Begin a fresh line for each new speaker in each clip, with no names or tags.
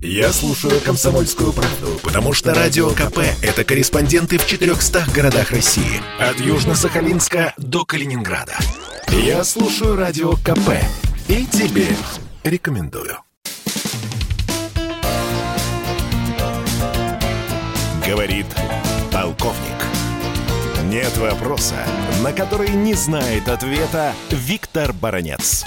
Я слушаю «Комсомольскую правду», потому что «Радио КП» — это корреспонденты в 400 городах России. От Южно-Сахалинска до Калининграда. Я слушаю «Радио КП» и тебе рекомендую. Говорит полковник. Нет вопроса, на который не знает ответа Виктор Баранец.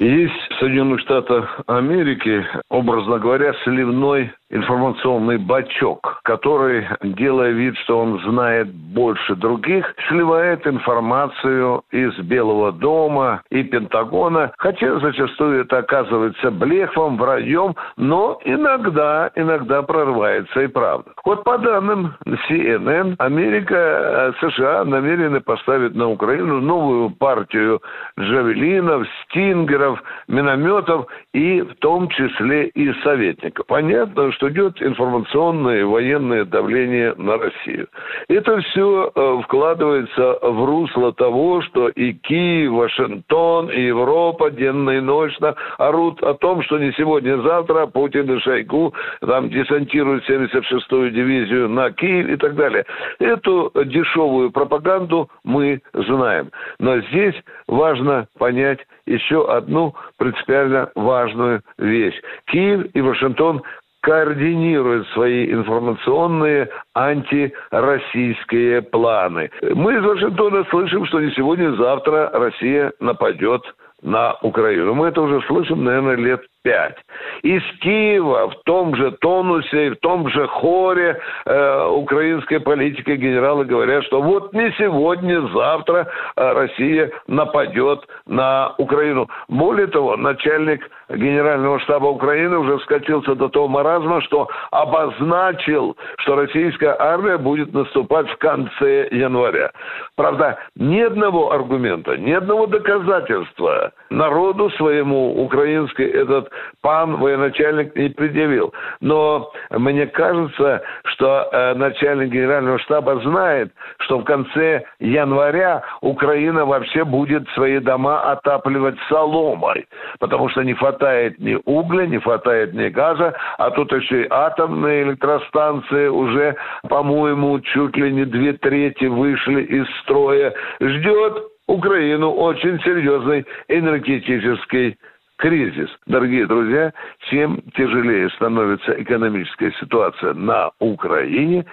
Есть Соединенных Штатах Америки, образно говоря, сливной информационный бачок, который, делая вид, что он знает больше других, сливает информацию из Белого дома и Пентагона, хотя зачастую это оказывается блефом, враньем, но иногда, иногда прорывается и правда. Вот по данным CNN, Америка, э, США намерены поставить на Украину новую партию джавелинов, стингеров, минометов и в том числе и советников. Понятно, что идет информационное и военное давление на Россию. Это все э, вкладывается в русло того, что и Киев, Вашингтон, и Европа денно и ночно орут о том, что не сегодня, а завтра Путин и Шойгу там десантируют 76-ю дивизию на Киев и так далее. Эту дешевую пропаганду мы знаем. Но здесь важно понять еще одну принципиально важную вещь. Киев и Вашингтон координирует свои информационные антироссийские планы. Мы из Вашингтона слышим, что не сегодня, а завтра Россия нападет на Украину. Мы это уже слышим, наверное, лет пять. Из Киева в том же тонусе, в том же хоре э, украинской политики генералы говорят, что вот не сегодня, завтра э, Россия нападет на Украину. Более того, начальник генерального штаба Украины уже скатился до того маразма, что обозначил, что российская армия будет наступать в конце января. Правда, ни одного аргумента, ни одного доказательства народу своему украинский этот пан военачальник не предъявил. Но мне кажется, что э, начальник генерального штаба знает, что в конце января Украина вообще будет свои дома отапливать соломой, потому что не хватает ни угля, не хватает ни газа, а тут еще и атомные электростанции уже, по-моему, чуть ли не две трети вышли из строя. Ждет Украину очень серьезный энергетический кризис. Дорогие друзья, чем тяжелее становится экономическая ситуация на Украине,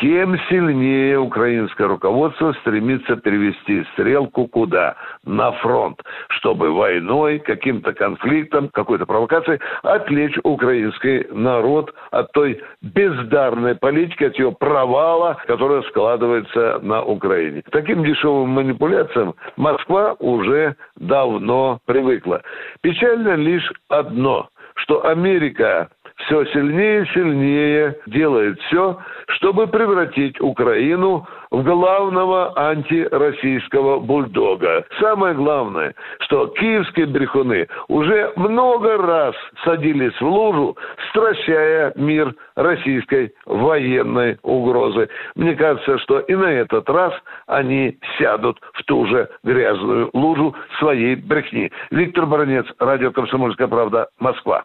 тем сильнее украинское руководство стремится перевести стрелку куда? На фронт, чтобы войной, каким-то конфликтом, какой-то провокацией отвлечь украинский народ от той бездарной политики, от ее провала, которая складывается на Украине. Таким дешевым манипуляциям Москва уже давно привыкла. Печально лишь одно, что Америка все сильнее и сильнее делает все, чтобы превратить Украину в главного антироссийского бульдога. Самое главное, что киевские брехуны уже много раз садились в лужу, стращая мир российской военной угрозы. Мне кажется, что и на этот раз они сядут в ту же грязную лужу своей брехни. Виктор Баранец, Радио «Комсомольская правда», Москва.